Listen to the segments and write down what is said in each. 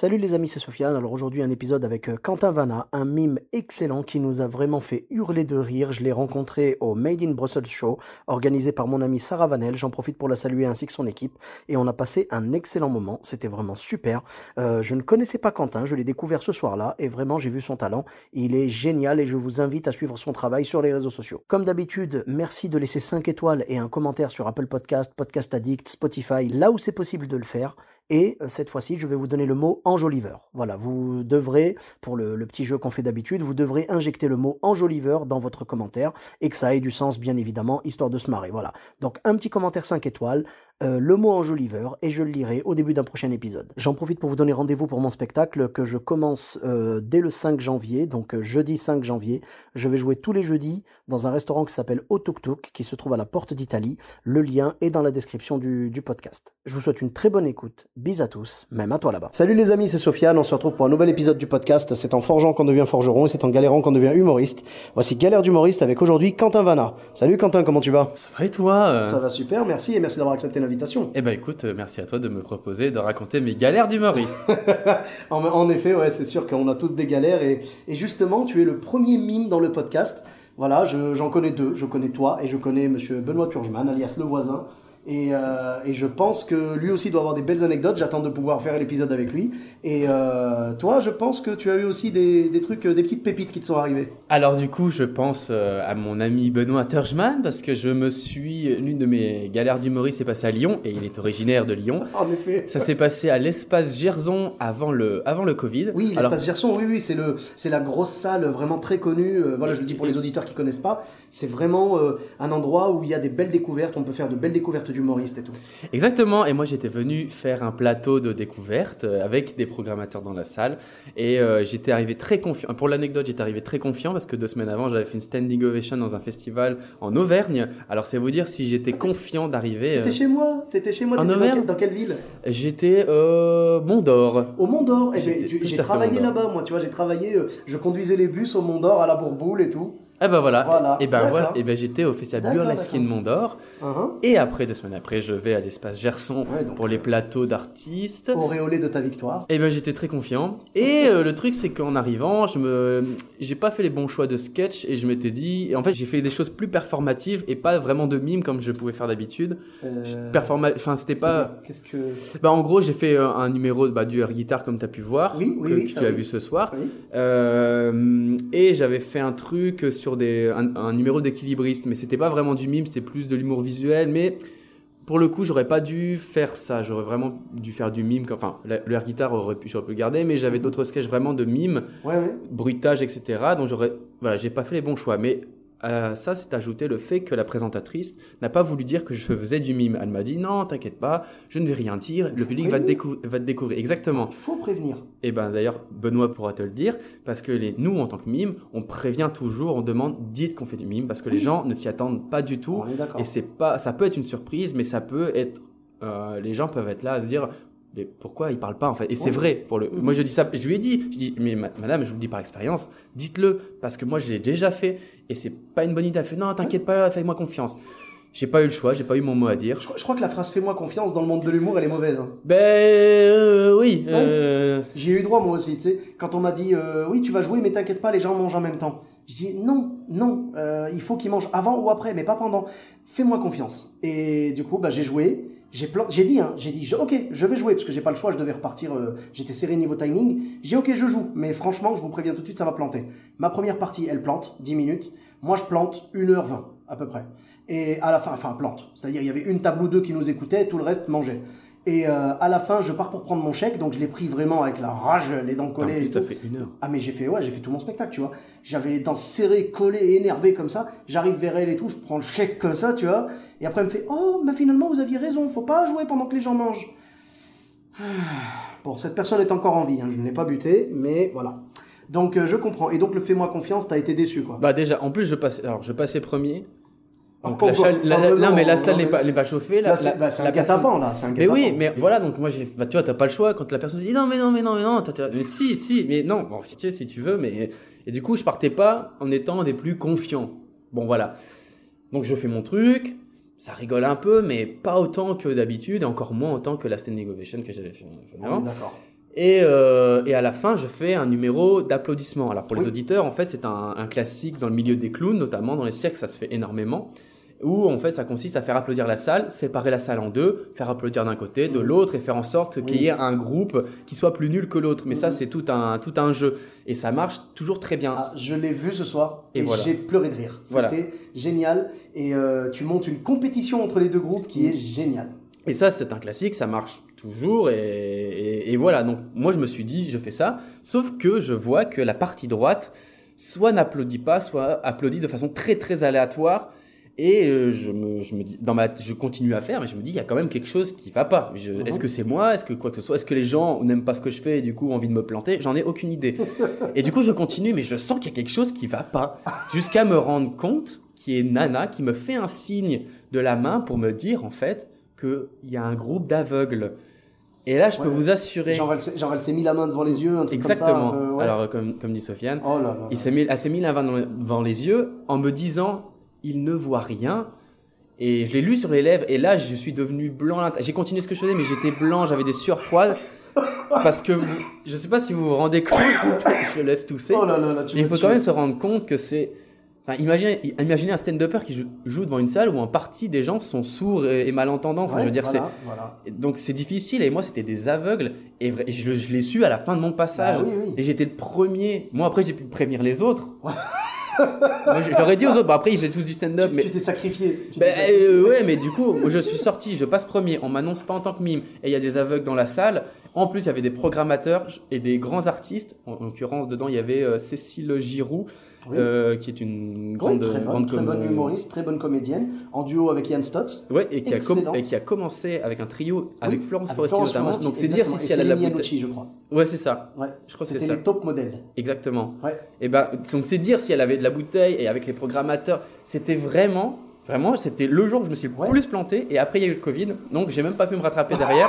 Salut les amis, c'est Sofiane. Alors aujourd'hui un épisode avec euh, Quentin Vanna, un mime excellent qui nous a vraiment fait hurler de rire. Je l'ai rencontré au Made in Brussels Show, organisé par mon amie Sarah Vanel. J'en profite pour la saluer ainsi que son équipe. Et on a passé un excellent moment. C'était vraiment super. Euh, je ne connaissais pas Quentin, je l'ai découvert ce soir-là et vraiment j'ai vu son talent. Il est génial et je vous invite à suivre son travail sur les réseaux sociaux. Comme d'habitude, merci de laisser 5 étoiles et un commentaire sur Apple Podcast, Podcast Addict, Spotify, là où c'est possible de le faire. Et euh, cette fois-ci, je vais vous donner le mot enjoliveur. Voilà, vous devrez, pour le, petit jeu qu'on fait d'habitude, vous devrez injecter le mot enjoliveur dans votre commentaire et que ça ait du sens, bien évidemment, histoire de se marrer. Voilà. Donc, un petit commentaire 5 étoiles, euh, le mot enjoliveur, et je le lirai au début d'un prochain épisode. J'en profite pour vous donner rendez-vous pour mon spectacle que je commence euh, dès le 5 janvier, donc jeudi 5 janvier. Je vais jouer tous les jeudis dans un restaurant qui s'appelle Au Tuk Tuk, qui se trouve à la porte d'Italie. Le lien est dans la description du podcast. Je vous souhaite une très bonne écoute. Bis à tous, même à toi là-bas. Salut les amis, c'est Sofiane. On se retrouve pour un nouvel épisode du podcast. C'est en forgeant qu'on devient forgeron et c'est en galérant qu'on devient humoriste. Voici Galère d'humoriste avec aujourd'hui Quentin Vanna. Salut Quentin, comment tu vas? Ça va et toi euh? Ça va super, merci et merci d'avoir accepté l'invitation. Eh ben écoute, euh, merci à toi de me proposer de raconter mes galères d'humoriste. en, en effet, ouais, c'est sûr qu'on a tous des galères et, et justement, tu es le premier mime dans le podcast. Voilà, je- j'en connais deux. Je connais toi et je connais Monsieur Benoît Turgeman, alias le voisin. Et, euh, et je pense que lui aussi doit avoir des belles anecdotes. J'attends de pouvoir faire l'épisode avec lui. Et euh, toi, je pense que tu as eu aussi des, des trucs, euh, des petites pépites qui te sont arrivées. Alors du coup, je pense à mon ami Benoît Turgeman parce que je me suis l'une de mes galères d'humoriste s'est passée à Lyon et il est originaire de Lyon. En effet. Ça s'est passé à l'espace Gerson avant le avant le Covid. Oui, Alors, l'espace Gerson, oui, oui, c'est le, c'est la grosse salle vraiment très connue. Voilà, je le dis pour les auditeurs qui connaissent pas. C'est vraiment euh, un endroit où il y a des belles découvertes. On peut faire de belles découvertes d'humoristes et tout. Exactement, et moi j'étais venu faire un plateau de découverte euh, avec des programmateurs dans la salle et euh, j'étais arrivé très confiant. Pour l'anecdote, j'étais arrivé très confiant parce que deux semaines avant j'avais fait une standing ovation dans un festival en Auvergne. Alors c'est vous dire si j'étais confiant d'arriver. T'étais euh, chez moi. T'étais chez moi. En Auvergne dans quelle ville? J'étais euh, Mont d'Or. Au Mont d'Or. Eh ben, J'ai travaillé là-bas, moi. Tu vois, j'ai travaillé. je conduisais les bus au Mont d'Or à la Bourboule et tout. Ah bah voilà. Voilà, Et ben d'accord. voilà. Et ben j'étais au festival Burlesque in Mont Hein, Et après deux semaines après, je vais à l'espace Gerson Ouais, donc, pour les euh, plateaux d'artistes. Auréolé de ta victoire. Eh ben j'étais très confiant. Et euh, le truc c'est qu'en arrivant, je me, j'ai pas fait les bons choix de sketch et je m'étais dit, et en fait j'ai fait des choses plus performatives et pas vraiment de mime comme je pouvais faire d'habitude. Euh, Performa, enfin c'était pas. Qu'est-ce que. Bah en gros j'ai fait euh, un numéro bah, du air guitar comme t'as pu voir, Oui, oui, que, oui, que tu as vu ce soir. Euh, et j'avais fait un truc sur des, un, un numéro d'équilibriste, mais c'était pas vraiment du mime, c'était plus de l'humour visuel, mais pour le coup, j'aurais pas dû faire ça. J'aurais vraiment dû faire du mime. Enfin, la- le air guitar aurait pu, j'aurais pu le garder, mais j'avais d'autres sketchs vraiment de mime, Ouais, ouais. bruitage, etc. Donc j'aurais, voilà, j'ai pas fait les bons choix. Mais à ça, c'est ajouté le fait que la présentatrice n'a pas voulu dire que je faisais du mime. Elle m'a dit non, t'inquiète pas, je ne vais rien dire. Le public va te, décou- va te découvrir. Exactement. Il faut prévenir. Et ben d'ailleurs, Benoît pourra te le dire, parce que les, nous, en tant que mime, on prévient toujours, on demande, dites qu'on fait du mime, parce que les gens ne s'y attendent pas du tout. On est d'accord. Et c'est pas, ça peut être une surprise, mais ça peut être, euh, les gens peuvent être là à se dire, mais pourquoi il parle pas en fait? Et c'est vrai. Pour le, Mhm. moi je dis ça, je lui ai dit, je dis, mais ma- madame, je vous le dis par expérience, dites-le, parce que moi je l'ai déjà fait, et c'est pas une bonne idée. Elle fait, non, t'inquiète pas, fais-moi confiance. J'ai pas eu le choix, j'ai pas eu mon mot à dire. Je, crois- je crois que la phrase fais-moi confiance dans le monde de l'humour, elle est mauvaise. hein. Ben euh, oui. euh, J'ai eu droit moi aussi, tu sais, quand on m'a dit euh, oui tu vas jouer mais t'inquiète pas les gens mangent en même temps. Je dis non, non, il faut qu'ils mangent avant ou après mais pas pendant. Fais-moi confiance. Et du coup bah, j'ai joué, j'ai dit hein, j'ai dit ok je vais jouer parce que j'ai pas le choix, je devais repartir, euh, j'étais serré niveau timing. J'ai dit ok je joue mais franchement je vous préviens tout de suite ça va planter. Ma première partie elle plante 10 minutes, moi je plante 1h20 à peu près. Et à la fin, enfin plante, c'est-à-dire il y avait une table ou deux qui nous écoutait, tout le reste mangeait. Et euh, à la fin, je pars pour prendre mon chèque, donc je l'ai pris vraiment avec la rage, les dents en collées. et plus, t'as tout. fait une heure. Ah mais j'ai fait ouais, j'ai fait tout mon spectacle, tu vois. J'avais les dents serrées, collées, énervées comme ça. J'arrive vers elle et tout, je prends le chèque comme ça, tu vois. Et après elle me fait "Oh, mais finalement vous aviez raison, faut pas jouer pendant que les gens mangent." Bon, cette personne est encore en vie, hein, je ne l'ai pas buté, mais voilà. Donc euh, je comprends. Et donc le fais-moi confiance, t'as été déçu quoi. Bah déjà, en plus je passais, alors je passais premier. Donc la salle, la- la- non, mais la salle n'est pas, pas chauffée. La, Là, c'est bah, un guet-apens là, un Mais oui, mais voilà, donc moi, j'ai, bah, tu vois, t'as pas le choix quand la personne dit non, mais non, mais non, mais non, mais si, si, mais non, bon, tu sais, si tu veux, mais. Et du coup, je partais pas en étant des plus confiants. Bon, voilà. Donc, je fais mon truc, ça rigole un peu, mais pas autant que d'habitude, et encore moins autant que la standing ovation que j'avais fait Ah avant. D'accord. Et, euh, et à la fin, je fais un numéro d'applaudissements. Alors pour les auditeurs, en fait, c'est un, un classique dans le milieu des clowns, notamment dans les cirques, ça se fait énormément. Où en fait, ça consiste à faire applaudir la salle, séparer la salle en deux, faire applaudir d'un côté, de Mhm. l'autre, et faire en sorte qu'il y ait un groupe qui soit plus nul que l'autre. Mais ça, Mhm. c'est tout un, tout un jeu. Et ça marche toujours très bien. Ah, je l'ai vu ce soir Et et, voilà. j'ai pleuré de rire. Voilà. C'était génial. Et euh, tu montes une compétition entre les deux groupes qui est géniale. Et ça, c'est un classique, ça marche toujours. Et, et- et voilà, donc moi, je me suis dit, je fais ça. Sauf que je vois que la partie droite, soit n'applaudit pas, soit applaudit de façon très, très aléatoire. Et euh, je, me, je me dis, dans ma, je continue à faire, mais je me dis, il y a quand même quelque chose qui va pas. Je- Mhm. Est-ce que c'est moi? Est-ce que quoi que ce soit? Est-ce que les gens n'aiment pas ce que je fais et du coup ont envie de me planter? J'en ai aucune idée. et du coup, je continue, mais je sens qu'il y a quelque chose qui va pas. Jusqu'à me rendre compte qu'il y a Nana qui me fait un signe de la main pour me dire, en fait, qu'il y a un groupe d'aveugles. Et là, je peux vous assurer. Genre, elle, s'est- mis la main devant les yeux, un truc Exactement. comme ça. euh, ouais. Alors, comme, comme dit Sofiane, oh là là. il s'est mis, elle s'est mis la main devant les yeux en me disant il ne voit rien. Et je l'ai lu sur les lèvres. Et là, je suis devenu blanc. J'ai continué ce que je faisais, mais j'étais blanc, j'avais des sueurs froides. Parce que vous- je ne sais pas si vous vous rendez compte, je le laisse tousser. Oh là là là, tu Mais il faut quand même se rendre compte que c'est. Enfin, imaginez, imaginez un stand-upper qui joue, devant une salle où en partie des gens sont sourds et, malentendants. Enfin, Ouais, je veux dire, voilà, voilà. Donc c'est difficile et moi c'était des aveugles et, je, je l'ai su à la fin de mon passage Bah oui, oui. et j'étais le premier. Moi après j'ai pu prévenir les autres. J'aurais dit aux autres, après ils faisaient tous du stand-up Tu- mais Tu t'es sacrifié. tu sacrifié. euh, ouais, mais du coup, je suis sorti, je passe premier, on m'annonce pas en tant que mime, et il y a des aveugles dans la salle. En plus, il y avait des programmateurs et des grands artistes. En, en l'occurrence, dedans, il y avait euh, Cécile Giroux, Oui. euh, qui est une Oui, grande, très bonne, grande très com- bonne humoriste, très bonne comédienne, en duo avec Ian Stotz. Ouais, et qui, a com- Excellent. et qui a commencé avec un trio avec Oui, Florence Foresti notamment. Donc c'est dire si, si elle a de la bouteille. Je crois. Ouais, c'est ça. Ouais. Je crois C'était les top modèles. Exactement. Ouais. Et ben, donc c'est dire si elle avait de la bouteille et avec les programmateurs, c'était vraiment, vraiment, c'était le jour où je me suis le Ouais. plus planté. Et après, il y a eu le Covid, donc j'ai même pas pu me rattraper derrière.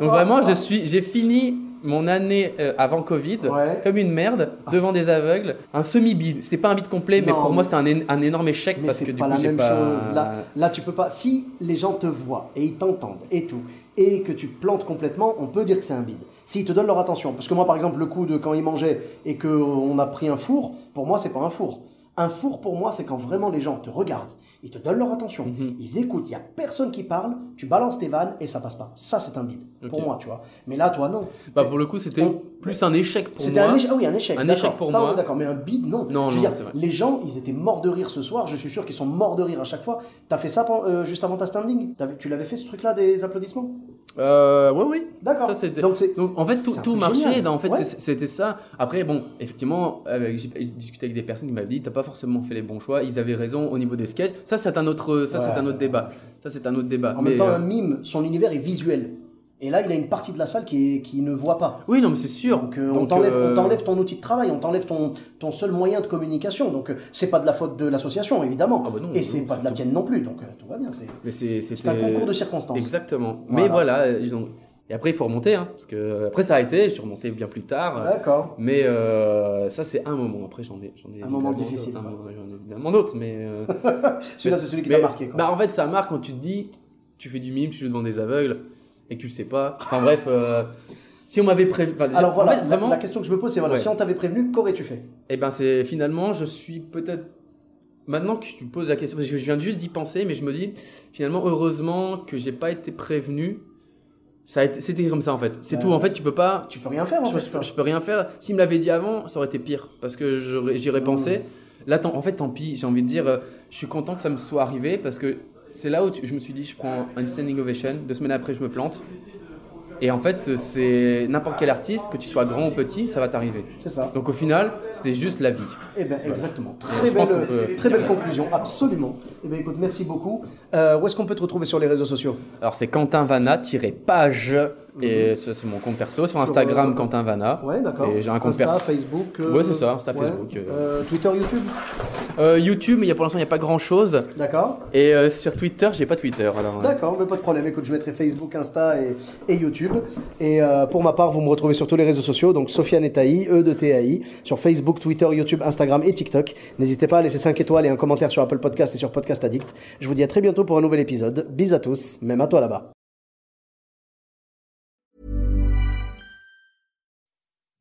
Donc vraiment, je suis, j'ai fini mon année euh, avant Covid Ouais. comme une merde devant des aveugles, un semi-bide. C'était pas un bide complet, mais pour moi c'était un, un énorme échec Mais parce que du pas coup j'ai pas. chose. Là, là, tu peux pas. Si les gens te voient et ils t'entendent et tout, et que tu te plantes complètement, on peut dire que c'est un bide. S'ils te donnent leur attention. Parce que moi, par exemple, le coup de quand ils mangeaient et qu'on a pris un four, pour moi, c'est pas un four. Un four, pour moi, c'est quand vraiment les gens te regardent, ils te donnent leur attention, Mhm. ils écoutent, il y a personne qui parle, tu balances tes vannes et ça passe pas. Ça, c'est un bide. Pour moi, tu vois. Mais là, toi, non. Bah pour le coup c'était On- plus un échec pour C'était moi. un échec. Ah oui, un échec. Un échec pour Ça, moi. D'accord, mais un bide, non. Non, Je veux non, dire, vrai. les gens, ils étaient morts de rire ce soir. Je suis sûr qu'ils sont morts de rire à chaque fois. T'as fait ça euh, juste avant ta standing? Tu l'avais fait ce truc-là des applaudissements? Euh, ouais, oui. D'accord. Donc en fait tout, tout marchait, en fait Ouais. c'était ça. Après bon, effectivement, j'ai discuté avec des personnes qui m'avaient dit t'as pas forcément fait les bons choix, ils avaient raison au niveau des sketchs. Ça c'est un autre, ça Ouais. c'est un autre débat. Ça c'est un autre débat. En Mais, même temps, euh, un mime, son univers est visuel. Et là, il a une partie de la salle qui, est, qui ne voit pas. oui non mais c'est sûr. Donc, euh, on t'enlève euh, t'enlève ton outil de travail, on t'enlève ton, ton seul moyen de communication. Donc, c'est pas de la faute de l'association, évidemment. Ah bah non, et c'est pas de la tienne non plus. Donc, euh, tout va bien. C'est un concours de circonstances. Exactement. Voilà. Mais voilà, donc- et après il faut remonter, hein, parce que après ça a été, je suis remonté bien plus tard. D'accord. Mais euh, ça c'est un moment. Après j'en ai, j'en ai Un moment difficile, hein, J'en ai évidemment d'autres, mais. euh, Celui-là, c'est celui qui t'a marqué. Quoi. Bah en fait ça marque quand tu te dis, tu fais du mime, tu joues devant des aveugles et que tu le sais pas. Enfin bref, euh, si on m'avait enfin, déjà, Alors voilà, en fait, vraiment. la, question que je me pose, c'est voilà, Ouais. si on t'avait prévenu, qu'aurais-tu fait? Et ben c'est finalement, je suis peut-être. Maintenant que tu me poses la question, parce que je viens juste d'y penser, mais je me dis finalement heureusement que j'ai pas été prévenu. Ça a été, c'était comme ça en fait. C'est Ouais. tout. En fait, tu peux pas. Tu peux rien faire en Je, fait. je peux- je peux rien faire. S'il me l'avait dit avant, ça aurait été pire. Parce que j'aurais- j'y aurais Mm. pensé. Là, en fait, tant pis. J'ai envie de dire, euh, je suis content que ça me soit arrivé. Parce que c'est là où tu- je me suis dit, je prends une standing ovation. Deux semaines après, je me plante. Et en fait, c'est n'importe quel artiste, que tu sois grand ou petit, ça va t'arriver. C'est ça. Donc au final, c'était juste la vie. Eh bien, exactement. Très belle, peut très belle conclusion, absolument. Eh bien, écoute, merci beaucoup. Euh, où est-ce qu'on peut te retrouver sur les réseaux sociaux? Alors c'est Quentin Vanna, tiré page Et ça, c'est mon compte perso. Sur Instagram, Quentin Vanna. Ouais, d'accord. Et j'ai un compte Insta, perso. Facebook. euh, Ouais, c'est ça, Insta, ouais. Facebook, euh. Euh, Twitter, YouTube. Euh, YouTube, mais il y a, pour l'instant, il n'y a pas grand chose. D'accord. Et euh, sur Twitter, j'ai pas Twitter. Alors, euh, D'accord, mais pas de problème. Écoute, je mettrai Facebook, Insta et, et YouTube. Et euh, pour ma part, vous me retrouvez sur tous les réseaux sociaux, donc Sofiane et Taï, E de TAI, sur Facebook, Twitter, YouTube, Instagram et TikTok. N'hésitez pas à laisser 5 étoiles et un commentaire sur Apple Podcast et sur Podcast Addict. Je vous dis à très bientôt pour un nouvel épisode. Bis à tous, même à toi là-bas.